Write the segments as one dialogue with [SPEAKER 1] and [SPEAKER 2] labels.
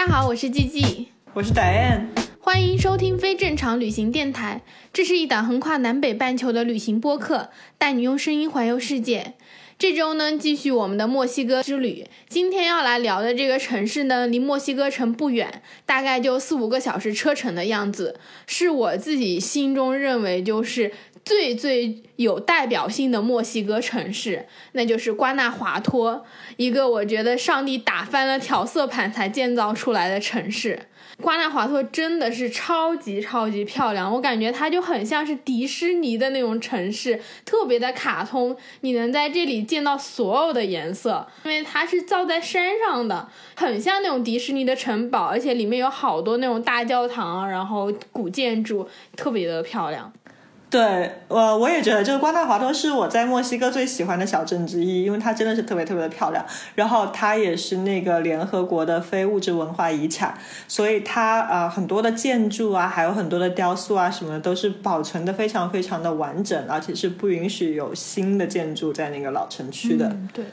[SPEAKER 1] 家好，我是 G G，
[SPEAKER 2] 我是 Diane，
[SPEAKER 1] 欢迎收听非正常旅行电台。这是一档横跨南北半球的旅行播客，带你用声音环游世界。这周呢，继续我们的墨西哥之旅。今天要来聊的这个城市呢，离墨西哥城不远，大概就四五个小时车程的样子，是我自己心中认为就是最最有代表性的墨西哥城市，那就是瓜纳华托，一个我觉得上帝打翻了调色盘才建造出来的城市。瓜纳华托真的是超级超级漂亮，我感觉它就很像是迪士尼的那种城市，特别的卡通。你能在这里见到所有的颜色，因为它是造在山上的，很像那种迪士尼的城堡，而且里面有好多那种大教堂，然后古建筑，特别的漂亮。
[SPEAKER 2] 对，我我也觉得，就是瓜纳华托是我在墨西哥最喜欢的小镇之一，因为它真的是特别特别的漂亮。然后它也是那个联合国的非物质文化遗产，所以它啊很多的建筑啊，还有很多的雕塑啊什么的，都是保存的非常非常的完整，而且是不允许有新的建筑在那个老城区的。
[SPEAKER 1] 对的。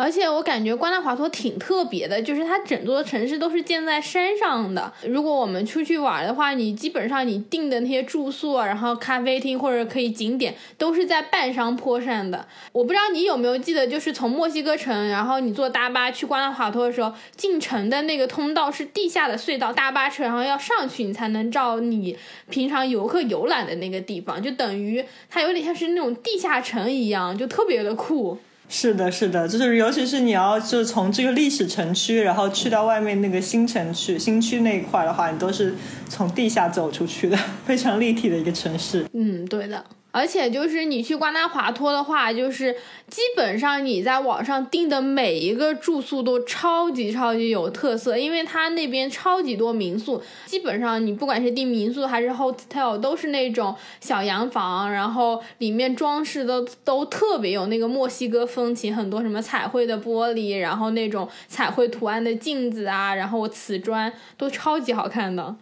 [SPEAKER 1] 而且我感觉瓜纳华托挺特别的，就是它整座城市都是建在山上的。如果我们出去玩的话，你基本上你订的那些住宿啊，然后咖啡厅或者可以景点，都是在半山坡上的。我不知道你有没有记得，就是从墨西哥城，然后你坐大巴去瓜纳华托的时候，进城的那个通道是地下的隧道，大巴车然后要上去，你才能照你平常游客游览的那个地方，就等于它有点像是那种地下城一样，就特别的酷。
[SPEAKER 2] 是的，是的，就是尤其是你要就从这个历史城区，然后去到外面那个新城区、新区那一块的话，你都是从地下走出去的，非常立体的一个城市。
[SPEAKER 1] 嗯，对的。而且就是你去瓜纳华托的话，就是基本上你在网上订的每一个住宿都超级超级有特色，因为它那边超级多民宿，基本上你不管是订民宿还是 hotel，都是那种小洋房，然后里面装饰的都特别有那个墨西哥风情，很多什么彩绘的玻璃，然后那种彩绘图案的镜子啊，然后瓷砖都超级好看的。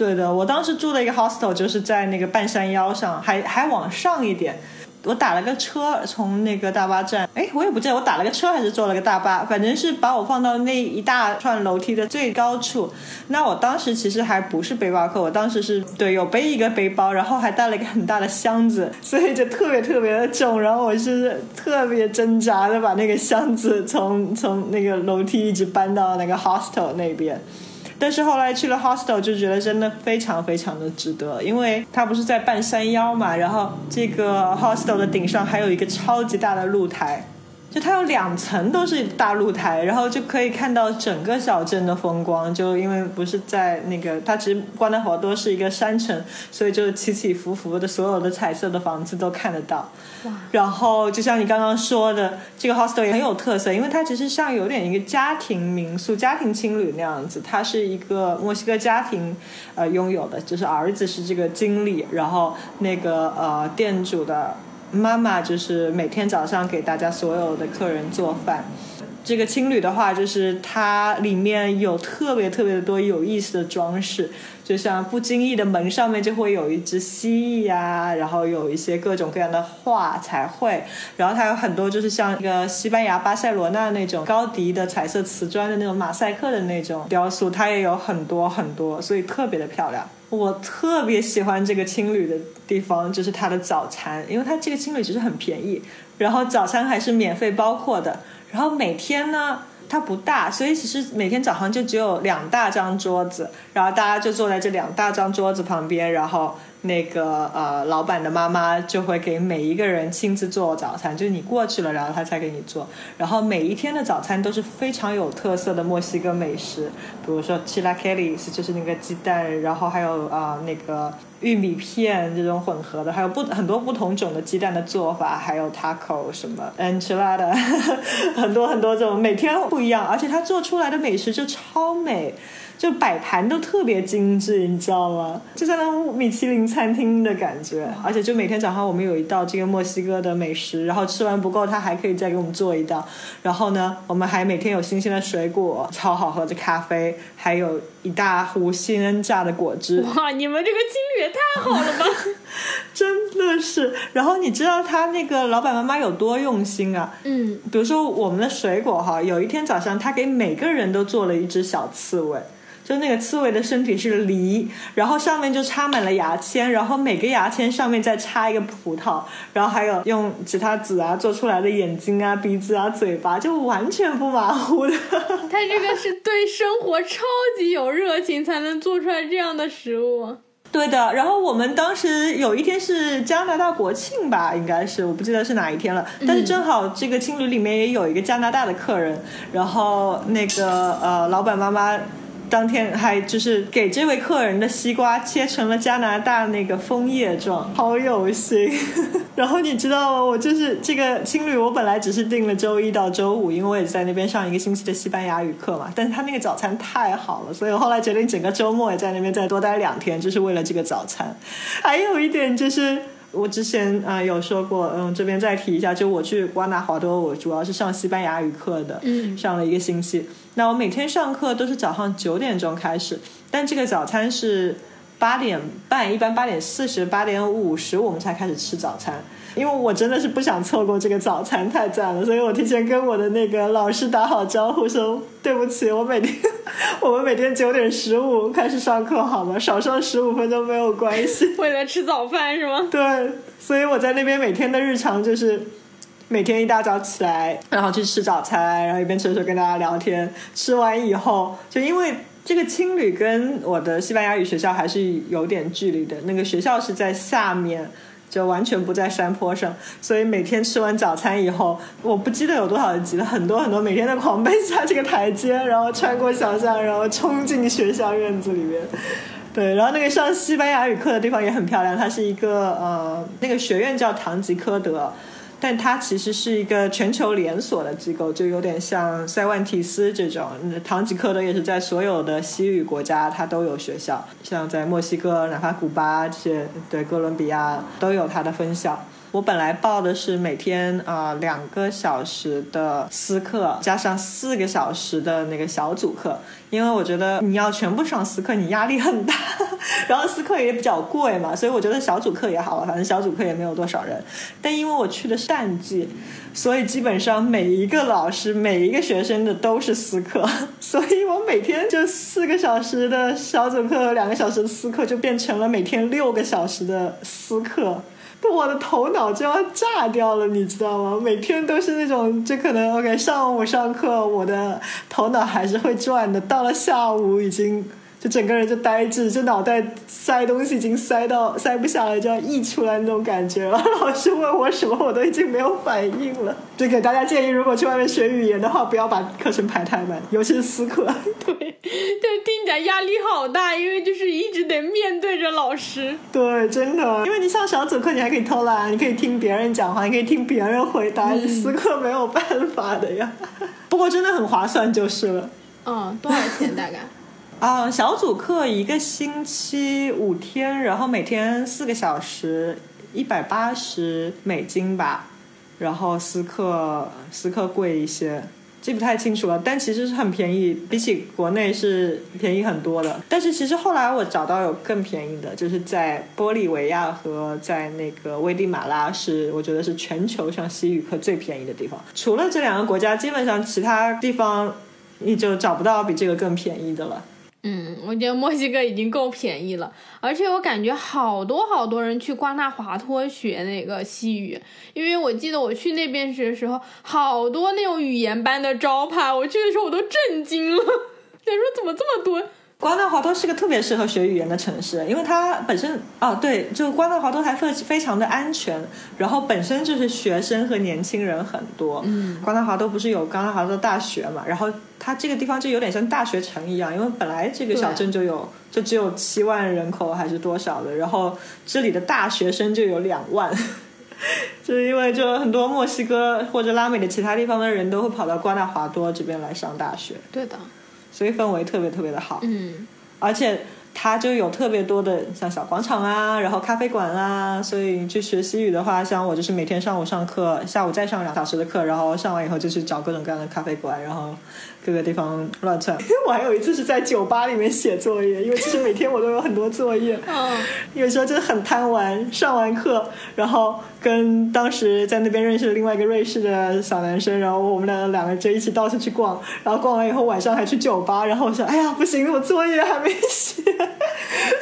[SPEAKER 2] 对的，我当时住的一个 hostel 就是在那个半山腰上，还还往上一点。我打了个车从那个大巴站，哎，我也不记得我打了个车还是坐了个大巴，反正是把我放到那一大串楼梯的最高处。那我当时其实还不是背包客，我当时是对有背一个背包，然后还带了一个很大的箱子，所以就特别特别的重。然后我是特别挣扎的把那个箱子从从那个楼梯一直搬到那个 hostel 那边。但是后来去了 hostel 就觉得真的非常非常的值得，因为它不是在半山腰嘛，然后这个 hostel 的顶上还有一个超级大的露台。就它有两层都是大露台，然后就可以看到整个小镇的风光。就因为不是在那个，它其实瓜纳华多是一个山城，所以就起起伏伏的所有的彩色的房子都看得到。哇！然后就像你刚刚说的，这个 hostel 也很有特色，因为它其实像有点一个家庭民宿、家庭青旅那样子。它是一个墨西哥家庭呃拥有的，就是儿子是这个经理，然后那个呃店主的。妈妈就是每天早上给大家所有的客人做饭。这个青旅的话，就是它里面有特别特别多有意思的装饰，就像不经意的门上面就会有一只蜥蜴呀，然后有一些各种各样的画彩绘，然后它有很多就是像一个西班牙巴塞罗那那种高迪的彩色瓷砖的那种马赛克的那种雕塑，它也有很多很多，所以特别的漂亮。我特别喜欢这个青旅的地方，就是它的早餐，因为它这个青旅其实很便宜，然后早餐还是免费包括的。然后每天呢，它不大，所以其实每天早上就只有两大张桌子，然后大家就坐在这两大张桌子旁边，然后。那个呃，老板的妈妈就会给每一个人亲自做早餐，就是你过去了，然后他才给你做。然后每一天的早餐都是非常有特色的墨西哥美食，比如说 chilaquiles，就是那个鸡蛋，然后还有啊那个玉米片这种混合的，还有不很多不同种的鸡蛋的做法，还有 taco 什么 enchilada，很多很多种每天不一样，而且他做出来的美食就超美。就摆盘都特别精致，你知道吗？就像那种米其林餐厅的感觉。而且就每天早上我们有一道这个墨西哥的美食，然后吃完不够，他还可以再给我们做一道。然后呢，我们还每天有新鲜的水果，超好喝的咖啡，还有一大壶新恩榨的果汁。
[SPEAKER 1] 哇，你们这个经历也太好了吧！
[SPEAKER 2] 真的是。然后你知道他那个老板妈妈有多用心啊？
[SPEAKER 1] 嗯。
[SPEAKER 2] 比如说我们的水果哈，有一天早上他给每个人都做了一只小刺猬。就那个刺猬的身体是梨，然后上面就插满了牙签，然后每个牙签上面再插一个葡萄，然后还有用其他籽啊做出来的眼睛啊、鼻子啊、嘴巴，就完全不马虎的。
[SPEAKER 1] 他这个是对生活超级有热情，才能做出来这样的食物。
[SPEAKER 2] 对的，然后我们当时有一天是加拿大国庆吧，应该是我不记得是哪一天了，但是正好这个青旅里面也有一个加拿大的客人，然后那个呃老板妈妈。当天还就是给这位客人的西瓜切成了加拿大那个枫叶状，好有心。然后你知道吗？我就是这个青旅，我本来只是订了周一到周五，因为我也在那边上一个星期的西班牙语课嘛。但是他那个早餐太好了，所以我后来决定整个周末也在那边再多待两天，就是为了这个早餐。还有一点就是。我之前啊有说过，嗯，这边再提一下，就我去瓜纳华多，我主要是上西班牙语课的，
[SPEAKER 1] 嗯，
[SPEAKER 2] 上了一个星期。那我每天上课都是早上九点钟开始，但这个早餐是八点半，一般八点四十八点五十我们才开始吃早餐。因为我真的是不想错过这个早餐，太赞了，所以我提前跟我的那个老师打好招呼，说对不起，我每天 我们每天九点十五开始上课，好吗？少上十五分钟没有关系。
[SPEAKER 1] 为了吃早饭是吗？
[SPEAKER 2] 对，所以我在那边每天的日常就是每天一大早起来，然后去吃早餐，然后一边吃的时候跟大家聊天。吃完以后，就因为这个青旅跟我的西班牙语学校还是有点距离的，那个学校是在下面。就完全不在山坡上，所以每天吃完早餐以后，我不记得有多少集了，很多很多，每天在狂奔下这个台阶，然后穿过小巷，然后冲进学校院子里面。对，然后那个上西班牙语课的地方也很漂亮，它是一个呃，那个学院叫唐吉诃德。但它其实是一个全球连锁的机构，就有点像塞万提斯这种。唐吉诃德也是在所有的西语国家，它都有学校，像在墨西哥、哪怕古巴这些，对哥伦比亚都有它的分校。我本来报的是每天啊两个小时的私课，加上四个小时的那个小组课，因为我觉得你要全部上私课，你压力很大，然后私课也比较贵嘛，所以我觉得小组课也好了，反正小组课也没有多少人。但因为我去的是淡季，所以基本上每一个老师、每一个学生的都是私课，所以我每天就四个小时的小组课和两个小时的私课，就变成了每天六个小时的私课。我的头脑就要炸掉了，你知道吗？每天都是那种，就可能 OK，上午上课，我的头脑还是会转的，到了下午已经。就整个人就呆滞，就脑袋塞东西已经塞到塞不下来，就要溢出来那种感觉了。老师问我什么，我都已经没有反应了。就给大家建议，如果去外面学语言的话，不要把课程排太满，尤其是私课。
[SPEAKER 1] 对，就听起来压力好大，因为就是一直得面对着老师。
[SPEAKER 2] 对，真的，因为你上小组课，你还可以偷懒，你可以听别人讲话，你可以听别人回答，私课没有办法的呀。不过真的很划算，就是了。
[SPEAKER 1] 嗯，多少钱大概？
[SPEAKER 2] 啊，小组课一个星期五天，然后每天四个小时，一百八十美金吧。然后私课私课贵一些，记不太清楚了，但其实是很便宜，比起国内是便宜很多的。但是其实后来我找到有更便宜的，就是在玻利维亚和在那个危地马拉，是我觉得是全球上西语课最便宜的地方。除了这两个国家，基本上其他地方你就找不到比这个更便宜的了。
[SPEAKER 1] 嗯，我觉得墨西哥已经够便宜了，而且我感觉好多好多人去瓜纳华托学那个西语，因为我记得我去那边学的时候，好多那种语言班的招牌，我去的时候我都震惊了，他说怎么这么多。
[SPEAKER 2] 瓜纳华多是个特别适合学语言的城市，因为它本身啊，对，就瓜纳华多还非非常的安全，然后本身就是学生和年轻人很多。
[SPEAKER 1] 嗯，
[SPEAKER 2] 瓜纳华多不是有瓜纳华多大学嘛？然后它这个地方就有点像大学城一样，因为本来这个小镇就有就只有七万人口还是多少的，然后这里的大学生就有两万，就是因为就很多墨西哥或者拉美的其他地方的人都会跑到瓜纳华多这边来上大学。
[SPEAKER 1] 对的。
[SPEAKER 2] 所以氛围特别特别的好，
[SPEAKER 1] 嗯，
[SPEAKER 2] 而且它就有特别多的像小广场啊，然后咖啡馆啊，所以去学西语的话，像我就是每天上午上课，下午再上两小时的课，然后上完以后就去找各种各样的咖啡馆，然后各个地方乱窜。我还有一次是在酒吧里面写作业，因为其实每天我都有很多作业，
[SPEAKER 1] 嗯，
[SPEAKER 2] 有时候真的很贪玩。上完课，然后跟当时在那边认识的另外一个瑞士的小男生，然后我们俩两个就一起到处去逛，然后逛完以后晚上还去酒吧，然后我说：“哎呀，不行，我作业还没写。”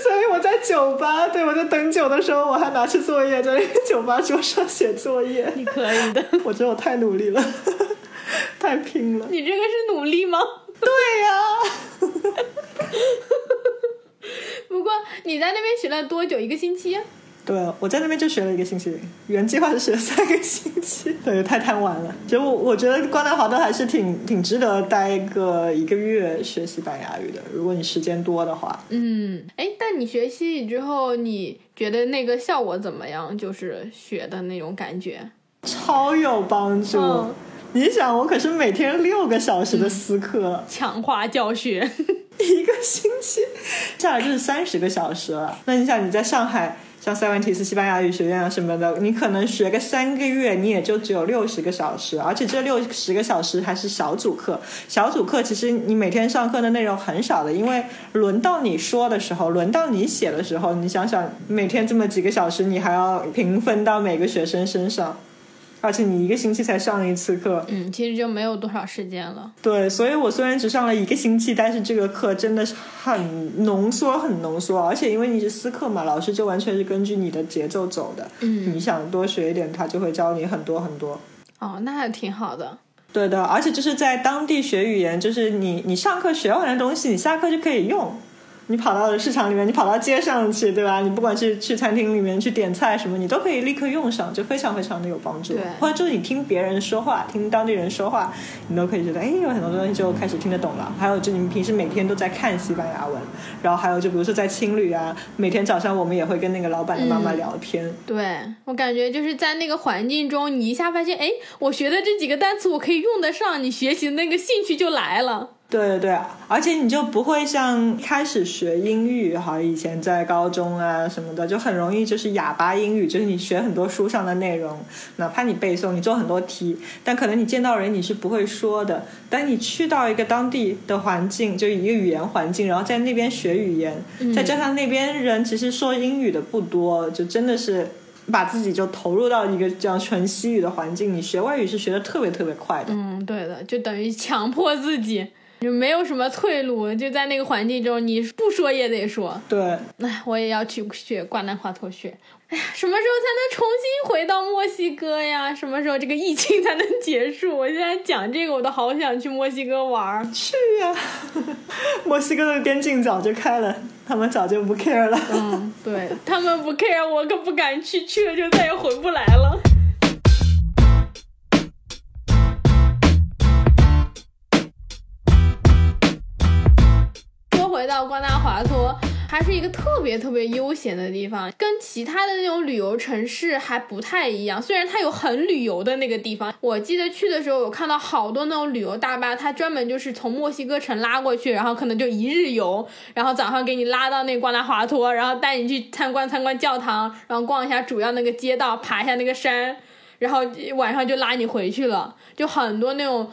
[SPEAKER 2] 所以我在酒吧，对我在等酒的时候，我还拿出作业在那个酒吧桌上写作业。
[SPEAKER 1] 你可以的，
[SPEAKER 2] 我觉得我太努力了，太拼了。
[SPEAKER 1] 你这个是努力吗？
[SPEAKER 2] 对呀。
[SPEAKER 1] 不过你在那边学了多久？一个星期？
[SPEAKER 2] 对，我在那边就学了一个星期，原计划是学三个星期。对，太贪玩了。就我我觉得瓜纳华都还是挺挺值得待个一个月学西班牙语的，如果你时间多的话。
[SPEAKER 1] 嗯，哎，但你学西语之后，你觉得那个效果怎么样？就是学的那种感觉，
[SPEAKER 2] 超有帮助。
[SPEAKER 1] 嗯
[SPEAKER 2] 你想，我可是每天六个小时的私课，
[SPEAKER 1] 强化教学。
[SPEAKER 2] 一个星期下来就是三十个小时了。那你想，你在上海，像塞万提斯西班牙语学院啊什么的，你可能学个三个月，你也就只有六十个小时，而且这六十个小时还是小组课。小组课其实你每天上课的内容很少的，因为轮到你说的时候，轮到你写的时候，你想想，每天这么几个小时，你还要平分到每个学生身上。而且你一个星期才上一次课，
[SPEAKER 1] 嗯，其实就没有多少时间了。
[SPEAKER 2] 对，所以我虽然只上了一个星期，但是这个课真的是很浓缩，很浓缩。而且因为你是私课嘛，老师就完全是根据你的节奏走的。
[SPEAKER 1] 嗯，
[SPEAKER 2] 你想多学一点，他就会教你很多很多。
[SPEAKER 1] 哦，那还挺好的。
[SPEAKER 2] 对的，而且就是在当地学语言，就是你你上课学完的东西，你下课就可以用。你跑到市场里面，你跑到街上去，对吧？你不管是去餐厅里面去点菜什么，你都可以立刻用上，就非常非常的有帮助。
[SPEAKER 1] 对
[SPEAKER 2] 或者就是你听别人说话，听当地人说话，你都可以觉得，哎，有很多东西就开始听得懂了。还有就你们平时每天都在看西班牙文，然后还有就比如说在青旅啊，每天早上我们也会跟那个老板的妈妈聊天。
[SPEAKER 1] 对我感觉就是在那个环境中，你一下发现，哎，我学的这几个单词我可以用得上，你学习的那个兴趣就来了。
[SPEAKER 2] 对对对，而且你就不会像开始学英语哈，以前在高中啊什么的，就很容易就是哑巴英语，就是你学很多书上的内容，哪怕你背诵，你做很多题，但可能你见到人你是不会说的。但你去到一个当地的环境，就一个语言环境，然后在那边学语言，再加上那边人其实说英语的不多，就真的是。把自己就投入到一个这样纯西语的环境，你学外语是学的特别特别快的。
[SPEAKER 1] 嗯，对的，就等于强迫自己，就没有什么退路，就在那个环境中，你不说也得说。
[SPEAKER 2] 对，
[SPEAKER 1] 哎，我也要去学瓜纳华托学。哎呀，什么时候才能重新回到墨西哥呀？什么时候这个疫情才能结束？我现在讲这个，我都好想去墨西哥玩儿。
[SPEAKER 2] 去呀、墨西哥的边境早就开了，他们早就不 care 了。
[SPEAKER 1] 嗯，对他们不 care，我可不敢去，去了就再也回不来了。到瓜纳华托，它是一个特别特别悠闲的地方，跟其他的那种旅游城市还不太一样。虽然它有很旅游的那个地方，我记得去的时候有看到好多那种旅游大巴，它专门就是从墨西哥城拉过去，然后可能就一日游，然后早上给你拉到那瓜纳华托，然后带你去参观参观教堂，然后逛一下主要那个街道，爬一下那个山，然后晚上就拉你回去了，就很多那种。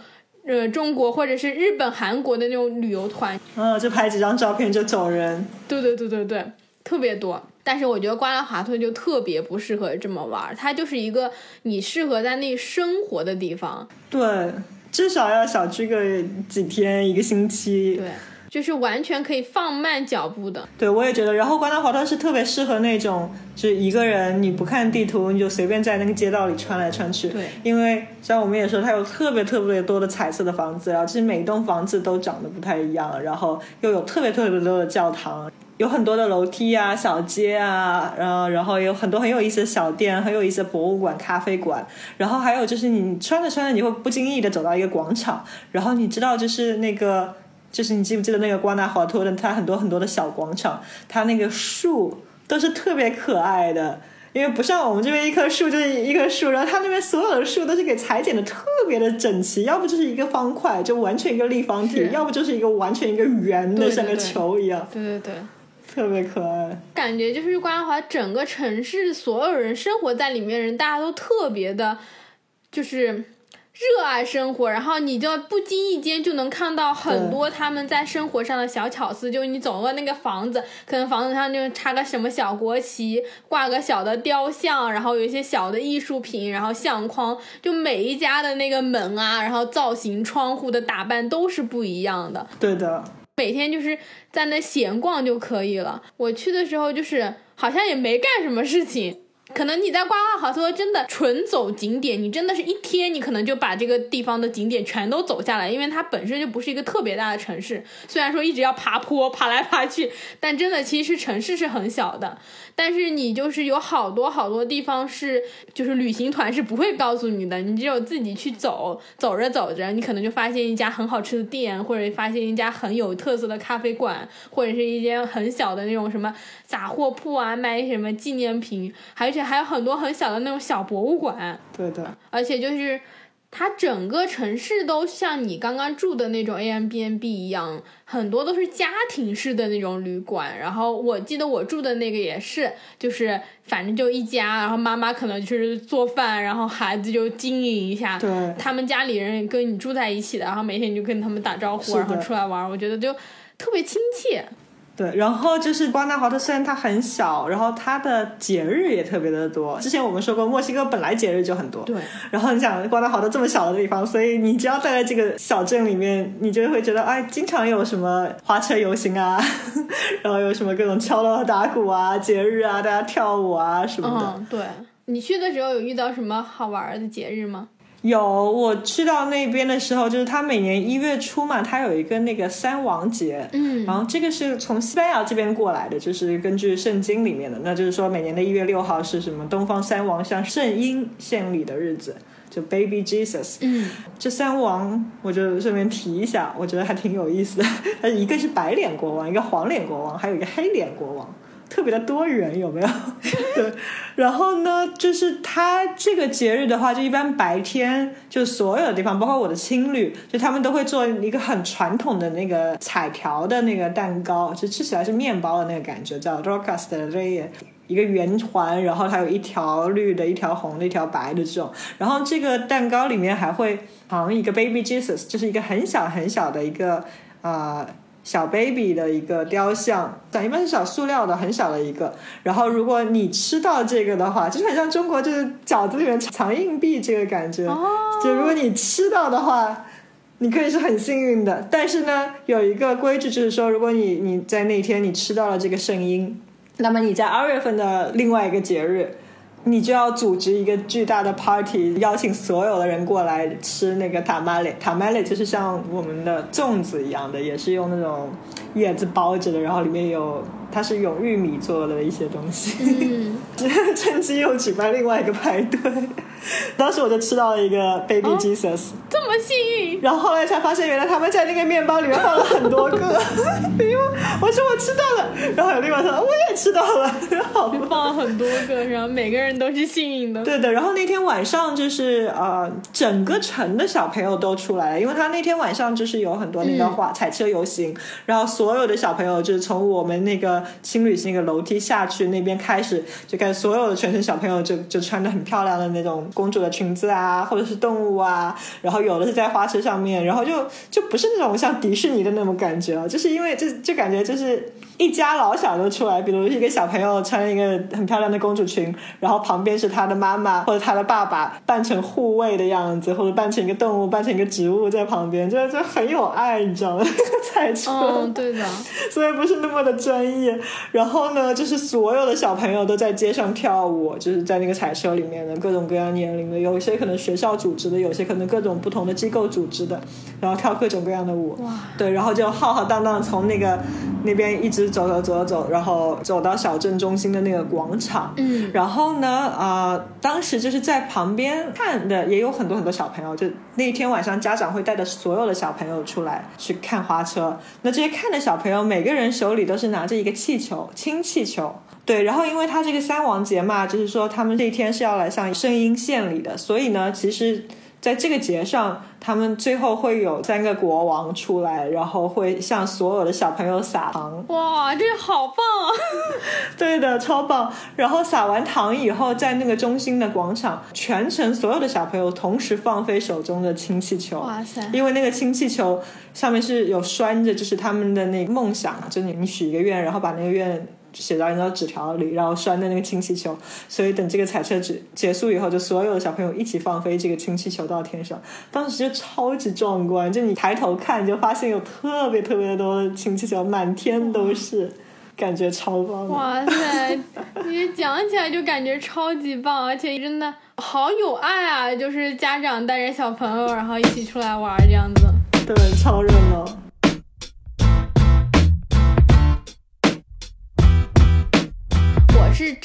[SPEAKER 1] 呃，中国或者是日本、韩国的那种旅游团，
[SPEAKER 2] 嗯，就拍几张照片就走人。
[SPEAKER 1] 对对对对对，特别多。但是我觉得瓜拉华特就特别不适合这么玩儿，它就是一个你适合在那生活的地方。
[SPEAKER 2] 对，至少要小去个几天，一个星期。
[SPEAKER 1] 对，就是完全可以放慢脚步的。
[SPEAKER 2] 对，我也觉得。然后关岛华托是特别适合那种，就是一个人你不看地图，你就随便在那个街道里穿来穿去。
[SPEAKER 1] 对，
[SPEAKER 2] 因为像我们也说，它有特别特别多的彩色的房子，然后其实每一栋房子都长得不太一样，然后又有特别特别多的教堂。有很多的楼梯啊、小街啊，然后然后有很多很有意思的小店、很有意思的博物馆、咖啡馆，然后还有就是你穿着穿着，你会不经意的走到一个广场，然后你知道就是那个，就是你记不记得那个瓜纳华托的，它很多很多的小广场，它那个树都是特别可爱的。因为不像我们这边一棵树就是一棵树，然后它那边所有的树都是给裁剪的特别的整齐，要不就是一个方块，就完全一个立方体，要不就是一个完全一个圆的，像个球一样。
[SPEAKER 1] 对对对，
[SPEAKER 2] 特别可爱。
[SPEAKER 1] 感觉就是瓜纳华整个城市所有人生活在里面人，大家都特别的，就是。热爱生活，然后你就不经意间就能看到很多他们在生活上的小巧思。就是你走过那个房子，可能房子上就插个什么小国旗，挂个小的雕像，然后有一些小的艺术品，然后相框，就每一家的那个门啊，然后造型、窗户的打扮都是不一样的。
[SPEAKER 2] 对的，
[SPEAKER 1] 每天就是在那闲逛就可以了。我去的时候就是好像也没干什么事情。可能你在瓜纳华托真的纯走景点，你真的是一天，你可能就把这个地方的景点全都走下来，因为它本身就不是一个特别大的城市。虽然说一直要爬坡，爬来爬去，但真的其实城市是很小的。但是你就是有好多好多地方是，就是旅行团是不会告诉你的，你只有自己去走，走着走着，你可能就发现一家很好吃的店，或者发现一家很有特色的咖啡馆，或者是一间很小的那种什么杂货铺啊，卖什么纪念品，而且还有很多很小的那种小博物馆。
[SPEAKER 2] 对的，
[SPEAKER 1] 而且就是。它整个城市都像你刚刚住的那种 A M B N B 一样，很多都是家庭式的那种旅馆。然后我记得我住的那个也是，就是反正就一家，然后妈妈可能就是做饭，然后孩子就经营一下。
[SPEAKER 2] 对，
[SPEAKER 1] 他们家里人也跟你住在一起的，然后每天你就跟他们打招呼，然后出来玩，我觉得就特别亲切。
[SPEAKER 2] 对，然后就是瓜纳华特，虽然它很小，然后它的节日也特别的多。之前我们说过，墨西哥本来节日就很多。
[SPEAKER 1] 对。
[SPEAKER 2] 然后你想，瓜纳华特这么小的地方，所以你只要待在这个小镇里面，你就会觉得，哎，经常有什么花车游行啊，然后有什么各种敲锣打鼓啊，节日啊，大家跳舞啊什么的。
[SPEAKER 1] 嗯，对。你去的时候有遇到什么好玩的节日吗？
[SPEAKER 2] 有，我去到那边的时候，就是他每年一月初嘛，他有一个那个三王节，
[SPEAKER 1] 嗯，
[SPEAKER 2] 然后这个是从西班牙这边过来的，就是根据圣经里面的，那就是说每年的一月六号是什么东方三王向圣婴献礼的日子，就 Baby Jesus，
[SPEAKER 1] 嗯，
[SPEAKER 2] 这三王我就顺便提一下，我觉得还挺有意思的，它一个是白脸国王，一个黄脸国王，还有一个黑脸国王。特别的多元，有没有？对，然后呢，就是它这个节日的话，就一般白天，就所有的地方，包括我的青旅，就他们都会做一个很传统的那个彩条的那个蛋糕，就吃起来是面包的那个感觉，叫 rocas de rey，一个圆环，然后它有一条绿的，一条红的，一条白的这种。然后这个蛋糕里面还会藏一个 baby Jesus，就是一个很小很小的一个啊。小 baby 的一个雕像，但一般是小塑料的，很小的一个。然后如果你吃到这个的话，就是很像中国就是饺子里面藏硬币这个感觉。
[SPEAKER 1] 哦。
[SPEAKER 2] 就如果你吃到的话，你可以是很幸运的。但是呢，有一个规矩就是说，如果你你在那天你吃到了这个圣婴，那么你在二月份的另外一个节日。你就要组织一个巨大的 party，邀请所有的人过来吃那个塔玛雷。塔玛雷就是像我们的粽子一样的，也是用那种叶子包着的，然后里面有它是用玉米做的一些东西。
[SPEAKER 1] 嗯，
[SPEAKER 2] 趁机又举办另外一个派对。当时我就吃到了一个 baby Jesus，
[SPEAKER 1] 这么幸运。
[SPEAKER 2] 然后后来才发现，原来他们在那个面包里面放了很多个。我说我吃到了，然后有另外说我也吃到了，好
[SPEAKER 1] 放了很多个，然后每个人都是幸运的。
[SPEAKER 2] 对的，然后那天晚上就是呃，整个城的小朋友都出来了，因为他那天晚上就是有很多那个花彩车游行，然后所有的小朋友就是从我们那个青旅那个楼梯下去那边开始，就开始所有的全城小朋友就就穿的很漂亮的那种公主的裙子啊，或者是动物啊，然后有的是在花车上面，然后就就不是那种像迪士尼的那种感觉啊，就是因为就就感觉就是一家老小都出来，比如一个小朋友穿一个很漂亮的公主裙，然后旁边是他的妈妈或者他的爸爸扮成护卫的样子，或者扮成一个动物，扮成一个植物在旁边，就就很有爱，你知道吗？彩车，
[SPEAKER 1] 嗯，对的，
[SPEAKER 2] 所以不是那么的专业。然后呢，就是所有的小朋友都在街上跳舞，就是在那个彩车里面的各种各样年龄的，有一些可能学校组织的，有些可能各种不同的机构组织的，然后跳各种各样的舞。
[SPEAKER 1] 哇，
[SPEAKER 2] 对，然后就浩浩荡荡从那个那边一直走走走走，然后走到小镇中心的那个广场。
[SPEAKER 1] 嗯，
[SPEAKER 2] 然后呢，啊，当时就是在旁边看的也有很多很多小朋友，就那一天晚上家长会带着所有的小朋友出来去看花车。那这些看的小朋友，每个人手里都是拿着一个气球，氢气球。对，然后因为他这个三王节嘛，就是说他们这一天是要来向圣婴献礼的，所以呢，其实。在这个节上，他们最后会有三个国王出来，然后会向所有的小朋友撒糖。
[SPEAKER 1] 哇，这好棒啊！
[SPEAKER 2] 对的，超棒。然后撒完糖以后，在那个中心的广场，全程所有的小朋友同时放飞手中的氢气球。
[SPEAKER 1] 哇塞！
[SPEAKER 2] 因为那个氢气球上面是有拴着，就是他们的那个梦想，就是你许一个愿，然后把那个愿。写到一张纸条里，然后拴在那个氢气球，所以等这个彩车结结束以后，就所有的小朋友一起放飞这个氢气球到天上。当时就超级壮观，就你抬头看，就发现有特别特别多的氢气球，满天都是，感觉超棒。
[SPEAKER 1] 哇塞，你讲起来就感觉超级棒，而且真的好有爱啊！就是家长带着小朋友，然后一起出来玩这样子，
[SPEAKER 2] 对，超热闹。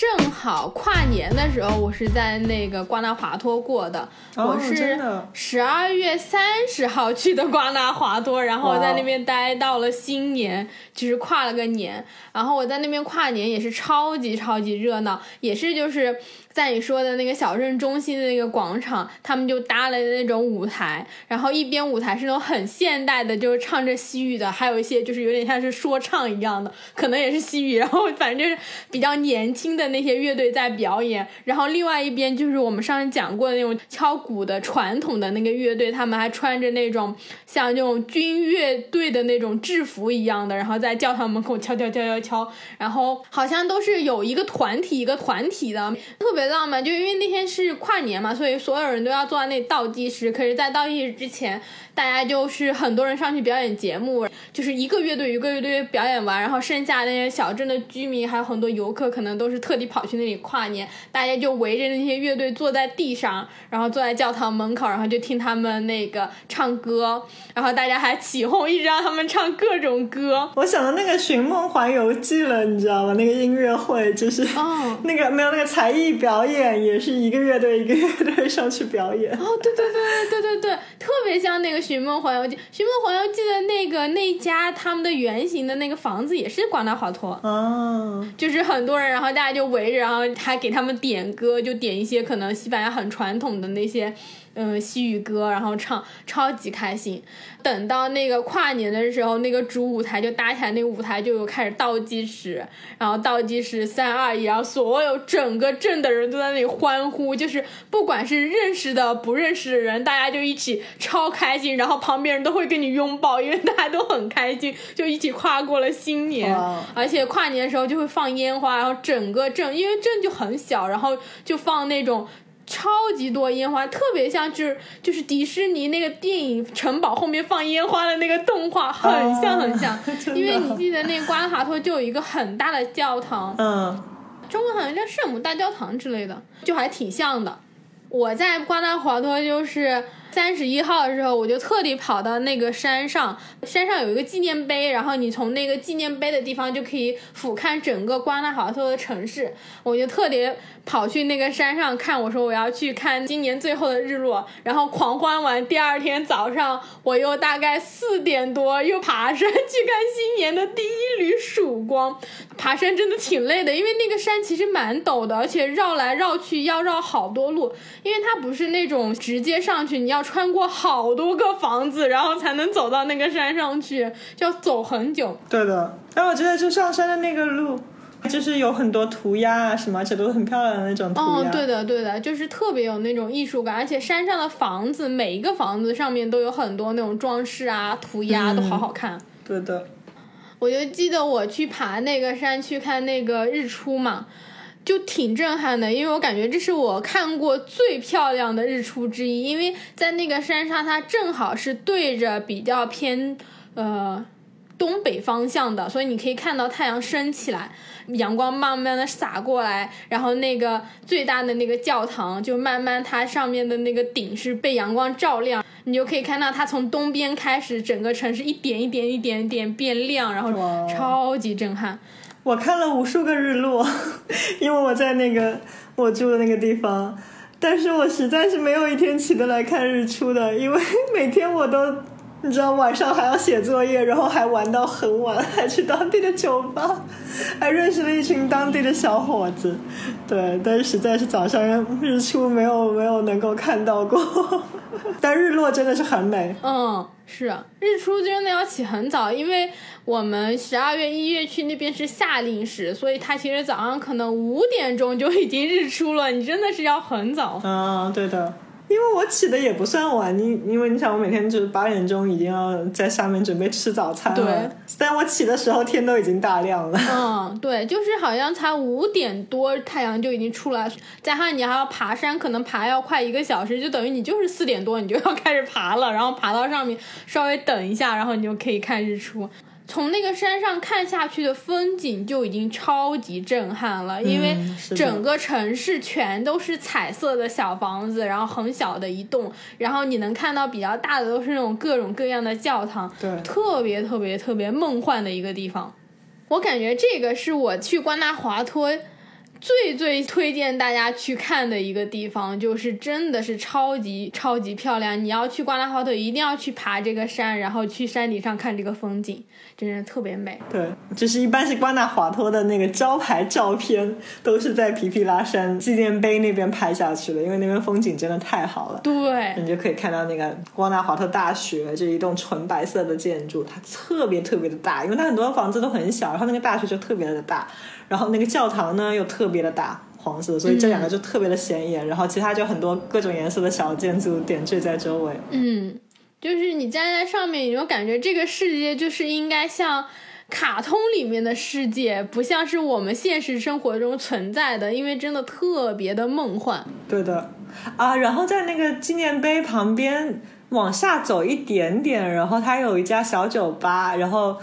[SPEAKER 1] 正好跨年的时候，我是在那个瓜纳华托过的。我是十二月三十号去的瓜纳华托，然后在那边待到了新年，就是跨了个年。然后我在那边跨年也是超级超级热闹，也是就是。在你说的那个小镇中心的那个广场，他们就搭了那种舞台，然后一边舞台是那种很现代的，就是唱着西语的，还有一些就是有点像是说唱一样的，可能也是西语，然后反正就是比较年轻的那些乐队在表演，然后另外一边就是我们上次讲过的那种敲鼓的传统的那个乐队，他们还穿着那种像那种军乐队的那种制服一样的，然后在教堂门口敲敲敲敲敲，然后好像都是有一个团体一个团体的，特别。别浪漫，就因为那天是跨年嘛，所以所有人都要坐在那里倒计时。可是，在倒计时之前，大家就是很多人上去表演节目，就是一个乐队一个乐队表演完，然后剩下那些小镇的居民还有很多游客，可能都是特地跑去那里跨年。大家就围着那些乐队坐在地上，然后坐在教堂门口，然后就听他们那个唱歌，然后大家还起哄，一直让他们唱各种歌。
[SPEAKER 2] 我想到那个《寻梦环游记》了，你知道吗？那个音乐会就是 那个没有那个才艺表。表演也是一个乐队一个乐队上去表演
[SPEAKER 1] 哦，对对对对对对，特别像那个《寻梦环游记》。《寻梦环游记》的那个那家他们的原型的那个房子也是广大华托
[SPEAKER 2] 哦，
[SPEAKER 1] 就是很多人，然后大家就围着，然后还给他们点歌，就点一些可能西班牙很传统的那些。嗯，西语歌，然后唱，超级开心。等到那个跨年的时候，那个主舞台就搭起来，那个舞台就有开始倒计时，然后倒计时三二一，然后所有整个镇的人都在那里欢呼，就是不管是认识的、不认识的人，大家就一起超开心，然后旁边人都会跟你拥抱，因为大家都很开心，就一起跨过了新年。而且跨年的时候就会放烟花，然后整个镇，因为镇就很小，然后就放那种。超级多烟花，特别像就是就是迪士尼那个电影城堡后面放烟花的那个动画，很像很像。因为你记得那个瓜达华托就有一个很大的教堂，
[SPEAKER 2] 嗯，
[SPEAKER 1] 中文好像叫圣母大教堂之类的，就还挺像的。我在瓜达华托就是。三十一号的时候，我就特地跑到那个山上，山上有一个纪念碑，然后你从那个纪念碑的地方就可以俯瞰整个瓜纳华托的城市。我就特别跑去那个山上看，我说我要去看今年最后的日落，然后狂欢完，第二天早上我又大概四点多又爬山去看新年的第一缕曙光。爬山真的挺累的，因为那个山其实蛮陡的，而且绕来绕去要绕好多路，因为它不是那种直接上去，你要穿过好多个房子，然后才能走到那个山上去，就要走很久。
[SPEAKER 2] 对的，哎我觉得就上山的那个路，就是有很多涂鸦啊什么，而且都很漂亮的那种涂鸦。
[SPEAKER 1] 哦，对的，对的，就是特别有那种艺术感，而且山上的房子，每一个房子上面都有很多那种装饰啊、涂鸦，都好好看。
[SPEAKER 2] 对的。
[SPEAKER 1] 我就记得我去爬那个山去看那个日出嘛，就挺震撼的，因为我感觉这是我看过最漂亮的日出之一，因为在那个山上它正好是对着比较偏呃东北方向的，所以你可以看到太阳升起来，阳光慢慢的洒过来，然后那个最大的那个教堂就慢慢它上面的那个顶是被阳光照亮。你就可以看到它从东边开始，整个城市一点一点、一点一点变亮，然后超级震撼。
[SPEAKER 2] 我看了无数个日落，因为我在那个我住的那个地方，但是我实在是没有一天起得来看日出的，因为每天我都你知道晚上还要写作业，然后还玩到很晚，还去当地的酒吧，还认识了一群当地的小伙子。对，但是实在是早上日出没有没有能够看到过，但日落真的是很美。
[SPEAKER 1] 嗯，是日出真的要起很早，因为我们十二月一月去那边是夏令时，所以它其实早上可能五点钟就已经日出了，你真的是要很早。
[SPEAKER 2] 嗯，对的。因为我起的也不算晚，你因为你想我每天就是八点钟已经要在下面准备吃早餐了，
[SPEAKER 1] 对，
[SPEAKER 2] 但我起的时候天都已经大亮了。
[SPEAKER 1] 嗯，对，就是好像才五点多太阳就已经出来，加上你还要爬山，可能爬要快一个小时，就等于你就是四点多你就要开始爬了，然后爬到上面稍微等一下，然后你就可以看日出。从那个山上看下去的风景就已经超级震撼了，因为整个城市全都是彩色的小房子，然后很小的一栋，然后你能看到比较大的都是那种各种各样的教堂，
[SPEAKER 2] 对，
[SPEAKER 1] 特别特别特别梦幻的一个地方。我感觉这个是我去关纳华托。最最推荐大家去看的一个地方，就是真的是超级超级漂亮。你要去瓜纳华托，一定要去爬这个山，然后去山顶上看这个风景，真的特别美。
[SPEAKER 2] 对，就是一般是瓜纳华托的那个招牌照片，都是在皮皮拉山纪念碑那边拍下去的，因为那边风景真的太好了。
[SPEAKER 1] 对，
[SPEAKER 2] 你就可以看到那个瓜纳华托大学，这一栋纯白色的建筑，它特别特别的大，因为它很多房子都很小，然后那个大学就特别的大。然后那个教堂呢又特别的大，黄色，所以这两个就特别的显眼。然后其他就很多各种颜色的小建筑点缀在周围。
[SPEAKER 1] 嗯，就是你站在上面，你就感觉这个世界就是应该像卡通里面的世界，不像是我们现实生活中存在的，因为真的特别的梦幻。
[SPEAKER 2] 对的，啊，然后在那个纪念碑旁边往下走一点点，然后它有一家小酒吧，然后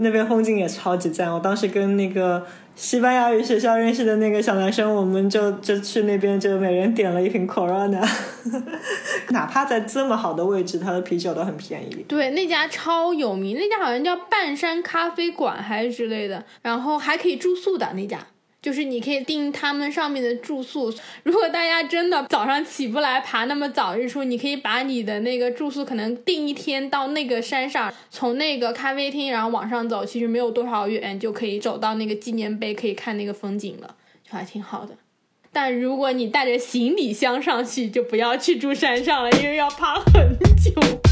[SPEAKER 2] 那边风景也超级赞。我当时跟那个。西班牙语学校认识的那个小男生，我们就就去那边，就每人点了一瓶 Corona，哪怕在这么好的位置，他的啤酒都很便宜。
[SPEAKER 1] 对，那家超有名，那家好像叫半山咖啡馆还是之类的，然后还可以住宿的那家。就是你可以订他们上面的住宿。如果大家真的早上起不来爬那么早日出，你可以把你的那个住宿可能订一天到那个山上，从那个咖啡厅然后往上走，其实没有多少远就可以走到那个纪念碑，可以看那个风景了，就还挺好的。但如果你带着行李箱上去，就不要去住山上了，因为要爬很久。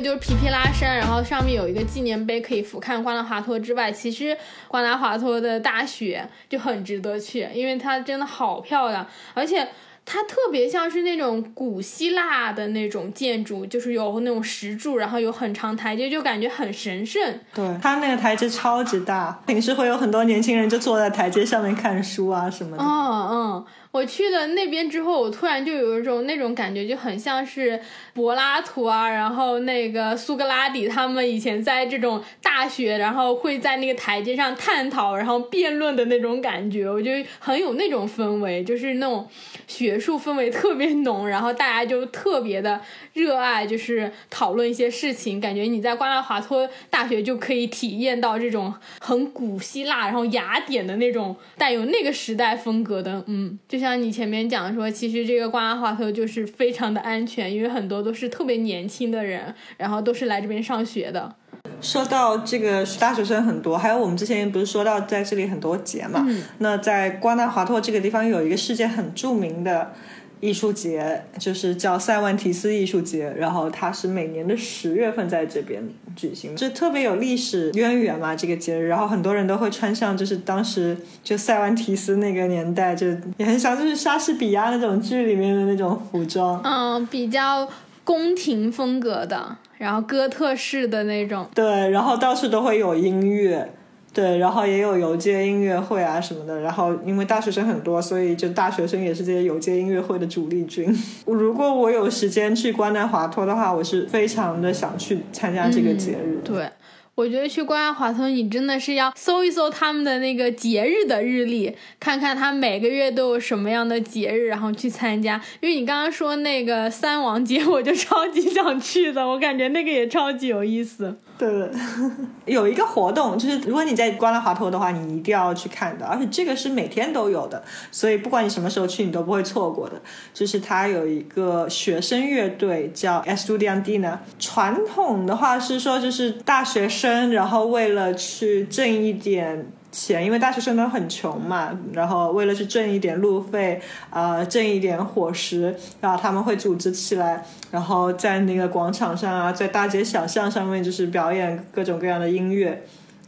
[SPEAKER 1] 个就是皮皮拉山，然后上面有一个纪念碑可以俯瞰瓜纳华托之外，其实瓜纳华托的大雪就很值得去，因为它真的好漂亮，而且它特别像是那种古希腊的那种建筑，就是有那种石柱，然后有很长台阶，就感觉很神圣。
[SPEAKER 2] 对，它那个台阶超级大，平时会有很多年轻人就坐在台阶上面看书啊什么的。
[SPEAKER 1] 嗯嗯。我去了那边之后，我突然就有一种那种感觉，就很像是柏拉图啊，然后那个苏格拉底他们以前在这种大学，然后会在那个台阶上探讨，然后辩论的那种感觉，我觉得很有那种氛围，就是那种学术氛围特别浓，然后大家就特别的热爱，就是讨论一些事情，感觉你在瓜纳华托大学就可以体验到这种很古希腊，然后雅典的那种带有那个时代风格的，嗯，就。像你前面讲说，其实这个瓜纳华托就是非常的安全，因为很多都是特别年轻的人，然后都是来这边上学的。
[SPEAKER 2] 说到这个大学生很多，还有我们之前不是说到在这里很多节嘛？那在瓜纳华托这个地方有一个世界很著名的。艺术节就是叫塞万提斯艺术节，然后它是每年的十月份在这边举行，就特别有历史渊源嘛这个节日，然后很多人都会穿上就是当时就塞万提斯那个年代就也很像就是莎士比亚那种剧里面的那种服装，
[SPEAKER 1] 嗯，比较宫廷风格的，然后哥特式的那种，
[SPEAKER 2] 对，然后到处都会有音乐。对，然后也有游街音乐会啊什么的，然后因为大学生很多，所以就大学生也是这些游街音乐会的主力军。如果我有时间去关南华托的话，我是非常的想去参加这个节日。
[SPEAKER 1] 对，我觉得去关南华托，你真的是要搜一搜他们的那个节日的日历，看看他每个月都有什么样的节日，然后去参加。因为你刚刚说那个三王节，我就超级想去的，我感觉那个也超级有意思。
[SPEAKER 2] 对，有一个活动，就是如果你在关了华托的话，你一定要去看的，而且这个是每天都有的，所以不管你什么时候去，你都不会错过的。就是它有一个学生乐队叫 Estudiantina，传统的话是说就是大学生，然后为了去挣一点。钱，因为大学生都很穷嘛，然后为了去挣一点路费，啊，挣一点伙食，然后他们会组织起来，然后在那个广场上啊，在大街小巷上面，就是表演各种各样的音乐。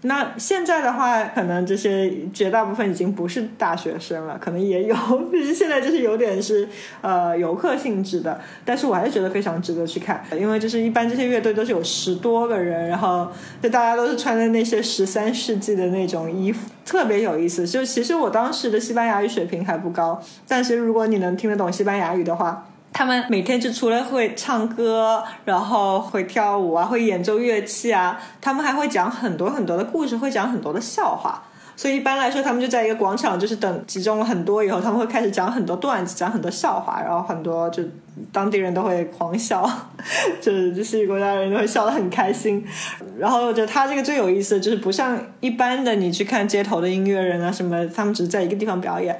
[SPEAKER 2] 那现在的话，可能这些绝大部分已经不是大学生了，可能也有，就是现在就是有点是呃游客性质的，但是我还是觉得非常值得去看，因为就是一般这些乐队都是有十多个人，然后就大家都是穿的那些十三世纪的那种衣服，特别有意思。就其实我当时的西班牙语水平还不高，但是如果你能听得懂西班牙语的话。他们每天就除了会唱歌，然后会跳舞啊，会演奏乐器啊，他们还会讲很多很多的故事，会讲很多的笑话。所以一般来说，他们就在一个广场，就是等集中了很多以后，他们会开始讲很多段子，讲很多笑话，然后很多就当地人都会狂笑，就是西语国家人都会笑得很开心。然后我觉得他这个最有意思，就是不像一般的你去看街头的音乐人啊什么，他们只是在一个地方表演。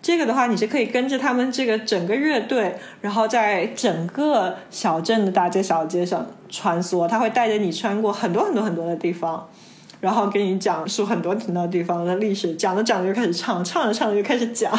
[SPEAKER 2] 这个的话，你是可以跟着他们这个整个乐队，然后在整个小镇的大街小街上穿梭，他会带着你穿过很多很多很多的地方。然后给你讲述很多很多地方的历史，讲着讲着就开始唱，唱着唱着就开始讲，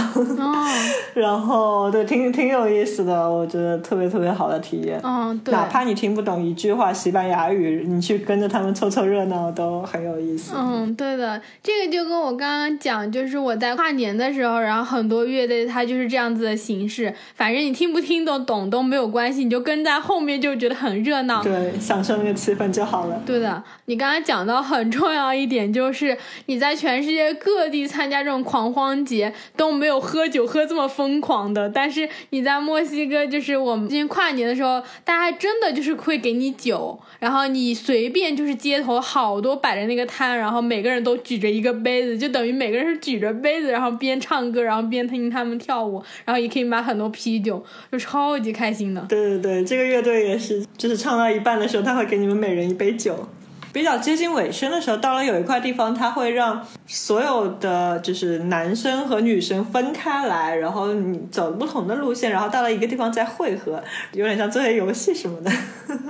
[SPEAKER 2] 然后对，挺挺有意思的，我觉得特别特别好的体验。
[SPEAKER 1] 嗯，对，
[SPEAKER 2] 哪怕你听不懂一句话西班牙语，你去跟着他们凑凑热闹都很有意思。
[SPEAKER 1] 嗯，对的，这个就跟我刚刚讲，就是我在跨年的时候，然后很多乐队它就是这样子的形式，反正你听不听得懂都没有关系，你就跟在后面就觉得很热闹，
[SPEAKER 2] 对，享受那个气氛就好了。
[SPEAKER 1] 对的，你刚刚讲到很重。重要一点就是，你在全世界各地参加这种狂欢节都没有喝酒喝这么疯狂的，但是你在墨西哥，就是我们今年跨年的时候，大家真的就是会给你酒，然后你随便就是街头好多摆着那个摊，然后每个人都举着一个杯子，就等于每个人是举着杯子，然后边唱歌，然后边听他们跳舞，然后也可以买很多啤酒，就超级开心的。
[SPEAKER 2] 对对对，这个乐队也是，就是唱到一半的时候，他会给你们每人一杯酒。比较接近尾声的时候，到了有一块地方，他会让所有的就是男生和女生分开来，然后你走不同的路线，然后到了一个地方再汇合，有点像做些游戏什么的。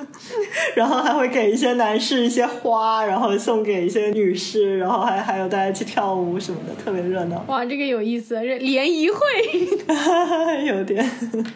[SPEAKER 2] 然后还会给一些男士一些花，然后送给一些女士，然后还还有大家去跳舞什么的，特别热闹。
[SPEAKER 1] 哇，这个有意思，这联谊会
[SPEAKER 2] 有点。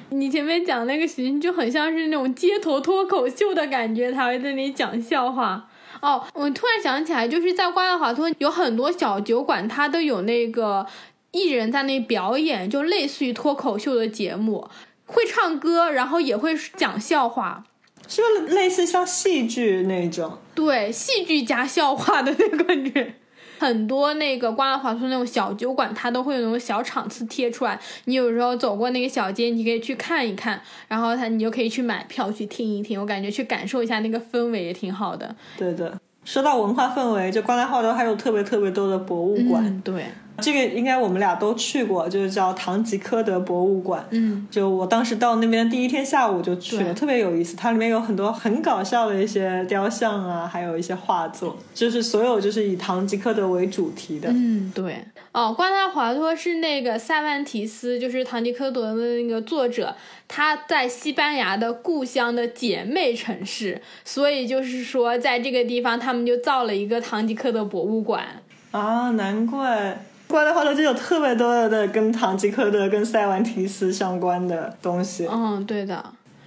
[SPEAKER 1] 你前面讲那个形就很像是那种街头脱口秀的感觉，他会在那里讲笑话。哦，我突然想起来，就是在瓜达华托有很多小酒馆，它都有那个艺人在那表演，就类似于脱口秀的节目，会唱歌，然后也会讲笑话，
[SPEAKER 2] 是不是类似像戏剧那种？
[SPEAKER 1] 对，戏剧加笑话的那个感觉。很多那个瓜拉华村那种小酒馆，它都会有那种小场次贴出来。你有时候走过那个小街，你可以去看一看，然后它你就可以去买票去听一听。我感觉去感受一下那个氛围也挺好的。
[SPEAKER 2] 对的，说到文化氛围，就瓜拉华都还有特别特别多的博物馆。
[SPEAKER 1] 对。
[SPEAKER 2] 这个应该我们俩都去过，就是叫唐吉诃德博物馆。
[SPEAKER 1] 嗯，
[SPEAKER 2] 就我当时到那边第一天下午就去了，特别有意思。它里面有很多很搞笑的一些雕像啊，还有一些画作，就是所有就是以唐吉诃德为主题的。
[SPEAKER 1] 嗯，对。哦，瓜纳华托是那个塞万提斯，就是唐吉诃德的那个作者，他在西班牙的故乡的姐妹城市，所以就是说在这个地方他们就造了一个唐吉诃德博物馆。
[SPEAKER 2] 啊，难怪。关的话，就有特别多的跟唐吉诃德、跟塞万提斯相关的东西。
[SPEAKER 1] 嗯，对的，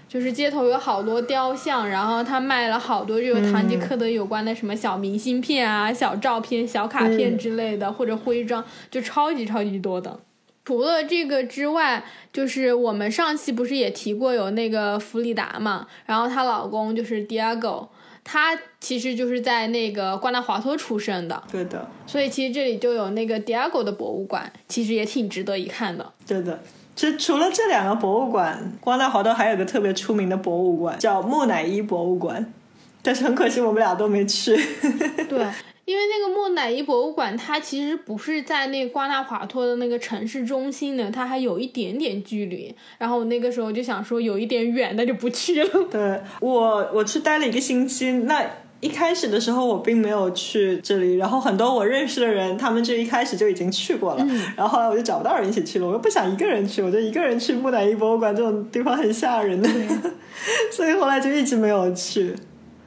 [SPEAKER 1] 就是街头有好多雕像，然后他卖了好多这个唐吉诃德有关的什么小明信片啊、小照片、小卡片之类的，或者徽章，就超级超级多的。除了这个之外，就是我们上期不是也提过有那个弗里达嘛，然后她老公就是 Diego。他其实就是在那个瓜纳华托出生的，
[SPEAKER 2] 对的。
[SPEAKER 1] 所以其实这里就有那个 Diego 的博物馆，其实也挺值得一看的。
[SPEAKER 2] 对的。其实除了这两个博物馆，瓜纳华托还有个特别出名的博物馆，叫木乃伊博物馆，但是很可惜我们俩都没去。
[SPEAKER 1] 对。因为那个木乃伊博物馆，它其实不是在那瓜纳华托的那个城市中心的，它还有一点点距离。然后我那个时候就想说，有一点远，那就不去了。
[SPEAKER 2] 对我，我去待了一个星期，那。一开始的时候我并没有去这里，然后很多我认识的人，他们就一开始就已经去过了，然后后来我就找不到人一起去了，我又不想一个人去，我觉得一个人去木乃伊博物馆这种地方很吓人的，所以后来就一直没有去。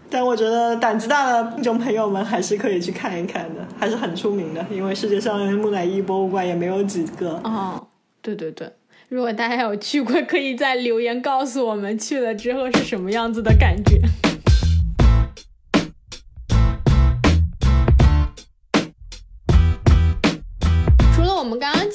[SPEAKER 2] 但我觉得胆子大的听众朋友们还是可以去看一看的，还是很出名的，因为世界上木乃伊博物馆也没有几个。
[SPEAKER 1] 哦，对对对，如果大家有去过，可以在留言告诉我们去了之后是什么样子的感觉。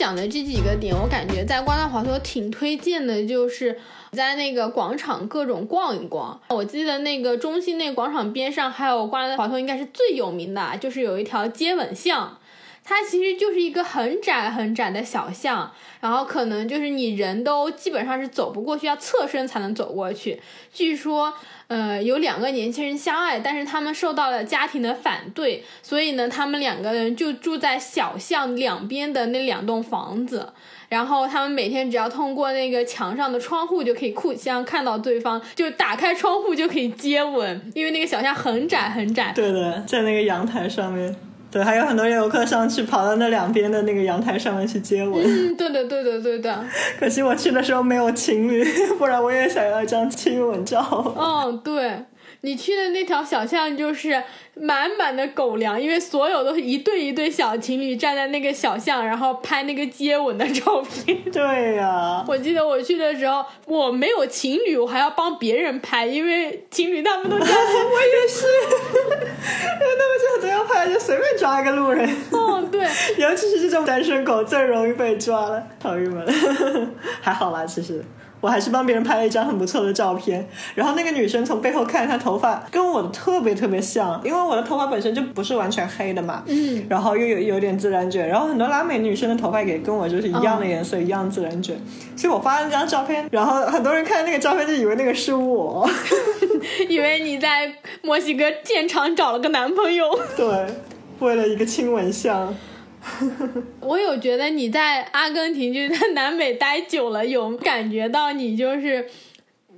[SPEAKER 1] 讲的这几个点，我感觉在瓜纳华托挺推荐的，就是在那个广场各种逛一逛。我记得那个中心那广场边上还有瓜纳华托应该是最有名的，就是有一条接吻巷。它其实就是一个很窄很窄的小巷，然后可能就是你人都基本上是走不过去，要侧身才能走过去。据说，呃，有两个年轻人相爱，但是他们受到了家庭的反对，所以呢，他们两个人就住在小巷两边的那两栋房子。然后他们每天只要通过那个墙上的窗户就可以互相看到对方，就打开窗户就可以接吻，因为那个小巷很窄很窄。
[SPEAKER 2] 对的，在那个阳台上面。对，还有很多游客上去跑到那两边的那个阳台上面去接吻。
[SPEAKER 1] 嗯，对的，对的，对的。
[SPEAKER 2] 可惜我去的时候没有情侣，不然我也想要一张亲吻照。
[SPEAKER 1] 嗯，对。你去的那条小巷就是满满的狗粮，因为所有都是一对一对小情侣站在那个小巷，然后拍那个接吻的照片。
[SPEAKER 2] 对呀，
[SPEAKER 1] 我记得我去的时候，我没有情侣，我还要帮别人拍，因为情侣他们都这样。
[SPEAKER 2] 我也是，因为他们就都要拍，就随便抓一个路人。
[SPEAKER 1] 哦，对，
[SPEAKER 2] 尤其是这种单身狗最容易被抓了，好郁闷。还好啦，其实。我还是帮别人拍了一张很不错的照片，然后那个女生从背后看，她头发跟我的特别特别像，因为我的头发本身就不是完全黑的嘛，
[SPEAKER 1] 嗯，
[SPEAKER 2] 然后又有有点自然卷，然后很多拉美女生的头发也跟我就是一样的颜色，一样自然卷，所以我发了那张照片，然后很多人看那个照片就以为那个是我，
[SPEAKER 1] 以为你在墨西哥现场找了个男朋友，
[SPEAKER 2] 对，为了一个亲吻像。
[SPEAKER 1] 我有觉得你在阿根廷就是在南美待久了，有感觉到你就是。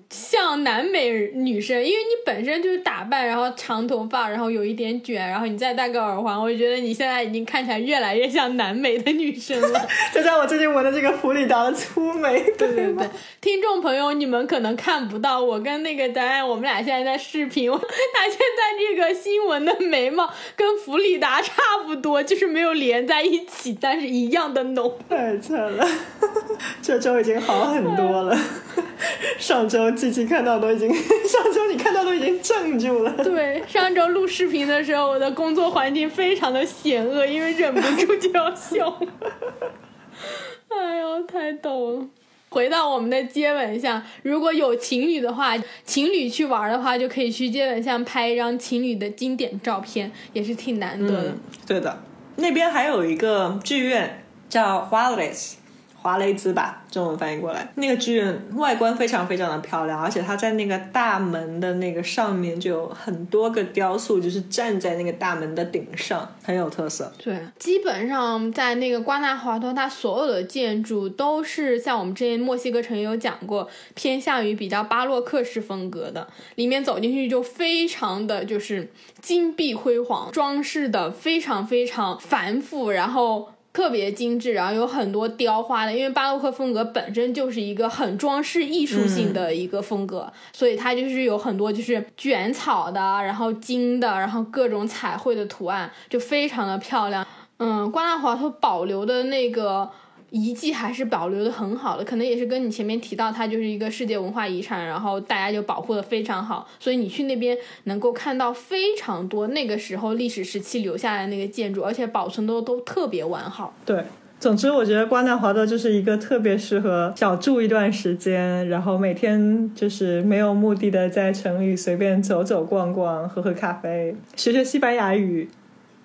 [SPEAKER 1] 像南美女生，因为你本身就是打扮，然后长头发，然后有一点卷，然后你再戴个耳环，我就觉得你现在已经看起来越来越像南美的女生了。
[SPEAKER 2] 就在我最近纹的这个弗里达的粗眉，
[SPEAKER 1] 对对对，听众朋友，你们可能看不到我跟那个丹丹，我们俩现在在视频，他现在这个新闻的眉毛跟弗里达差不多，就是没有连在一起，但是一样的浓。
[SPEAKER 2] 太惨了，这周已经好很多了，上周。琪琪看到都已经，上周你看到都已经怔住了。
[SPEAKER 1] 对，上周录视频的时候，我的工作环境非常的险恶，因为忍不住就要笑。哎呦，太逗了！回到我们的接吻像，如果有情侣的话，情侣去玩的话，就可以去接吻像拍一张情侣的经典照片，也是挺难得的。
[SPEAKER 2] 对的，那边还有一个剧院叫 w a l l e s 华雷兹吧，中文翻译过来，那个剧院外观非常非常的漂亮，而且它在那个大门的那个上面就有很多个雕塑，就是站在那个大门的顶上，很有特色。
[SPEAKER 1] 对，基本上在那个瓜纳华托，它所有的建筑都是像我们之前墨西哥城有讲过，偏向于比较巴洛克式风格的，里面走进去就非常的就是金碧辉煌，装饰的非常非常繁复，然后。特别精致，然后有很多雕花的，因为巴洛克风格本身就是一个很装饰艺术性的一个风格，所以它就是有很多就是卷草的，然后金的，然后各种彩绘的图案，就非常的漂亮。嗯，瓜纳华托保留的那个。遗迹还是保留的很好的，可能也是跟你前面提到，它就是一个世界文化遗产，然后大家就保护的非常好，所以你去那边能够看到非常多那个时候历史时期留下来那个建筑，而且保存的都特别完好。
[SPEAKER 2] 对，总之我觉得瓜纳华多就是一个特别适合小住一段时间，然后每天就是没有目的的在城里随便走走逛逛，喝喝咖啡，学学西班牙语。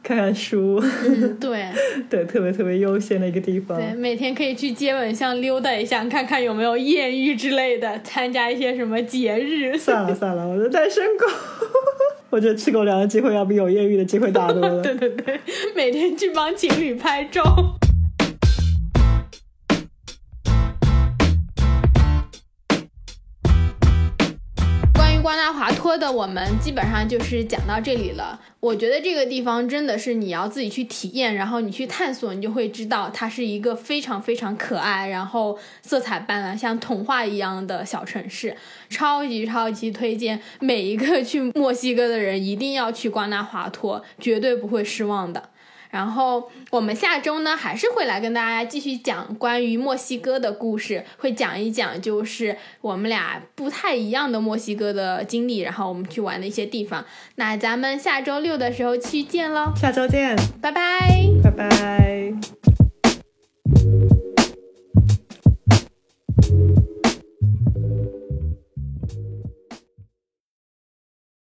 [SPEAKER 2] 看看书，
[SPEAKER 1] 嗯，对，
[SPEAKER 2] 对，特别特别悠闲的一个地方。
[SPEAKER 1] 对，每天可以去接吻巷溜达一下，看看有没有艳遇之类的，参加一些什么节日。
[SPEAKER 2] 算了算了，我是单身狗，我觉得吃狗粮的机会要比有艳遇的机会大多了。
[SPEAKER 1] 对对对，每天去帮情侣拍照。的我们基本上就是讲到这里了。我觉得这个地方真的是你要自己去体验，然后你去探索，你就会知道它是一个非常非常可爱，然后色彩斑斓，像童话一样的小城市。超级超级推荐每一个去墨西哥的人一定要去瓜纳华托，绝对不会失望的。然后我们下周呢还是会来跟大家继续讲关于墨西哥的故事会讲一讲就是我们俩不太一样的墨西哥的经历然后我们去玩的一些地方。那咱们下周六的时候去见喽
[SPEAKER 2] 下周见。
[SPEAKER 1] 拜拜。
[SPEAKER 2] 拜拜。